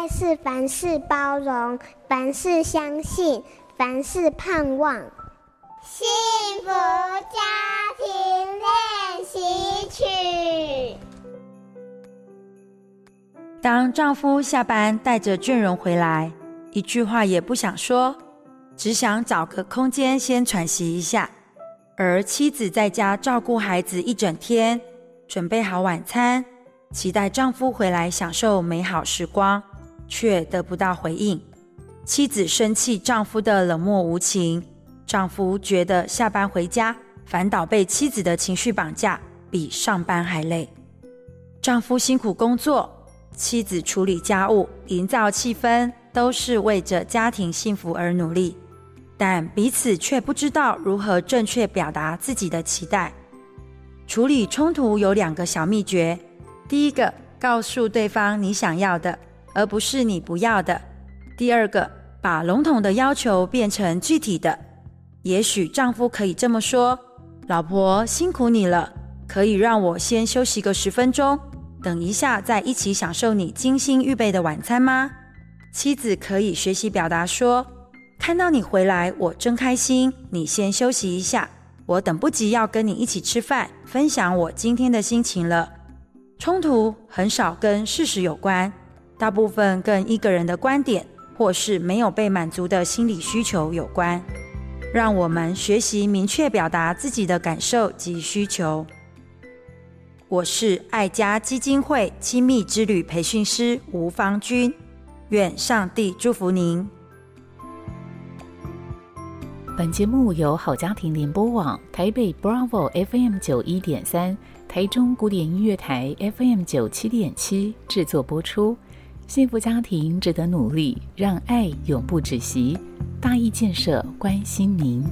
爱是凡事包容，凡事相信，凡事盼望。幸福家庭练习曲。当丈夫下班带着倦容回来，一句话也不想说，只想找个空间先喘息一下。而妻子在家照顾孩子一整天，准备好晚餐，期待丈夫回来享受美好时光，却得不到回应。妻子生气丈夫的冷漠无情。丈夫觉得下班回家，反倒被妻子的情绪绑架，比上班还累。丈夫辛苦工作，妻子处理家务、营造气氛，都是为着家庭幸福而努力，但彼此却不知道如何正确表达自己的期待。处理冲突有两个小秘诀：第一个，告诉对方你想要的，而不是你不要的；第二个，把笼统的要求变成具体的。也许丈夫可以这么说：“老婆，辛苦你了，可以让我先休息个十分钟，等一下再一起享受你精心预备的晚餐吗？”妻子可以学习表达说：“看到你回来，我真开心。你先休息一下，我等不及要跟你一起吃饭，分享我今天的心情了。”冲突很少跟事实有关，大部分跟一个人的观点或是没有被满足的心理需求有关。让我们学习明确表达自己的感受及需求。我是爱家基金会亲密之旅培训师吴芳君，愿上帝祝福您。本节目由好家庭联播网、台北 Bravo FM 九一点三、台中古典音乐台 FM 九七点七制作播出。幸福家庭值得努力，让爱永不止息。大义建设关心您。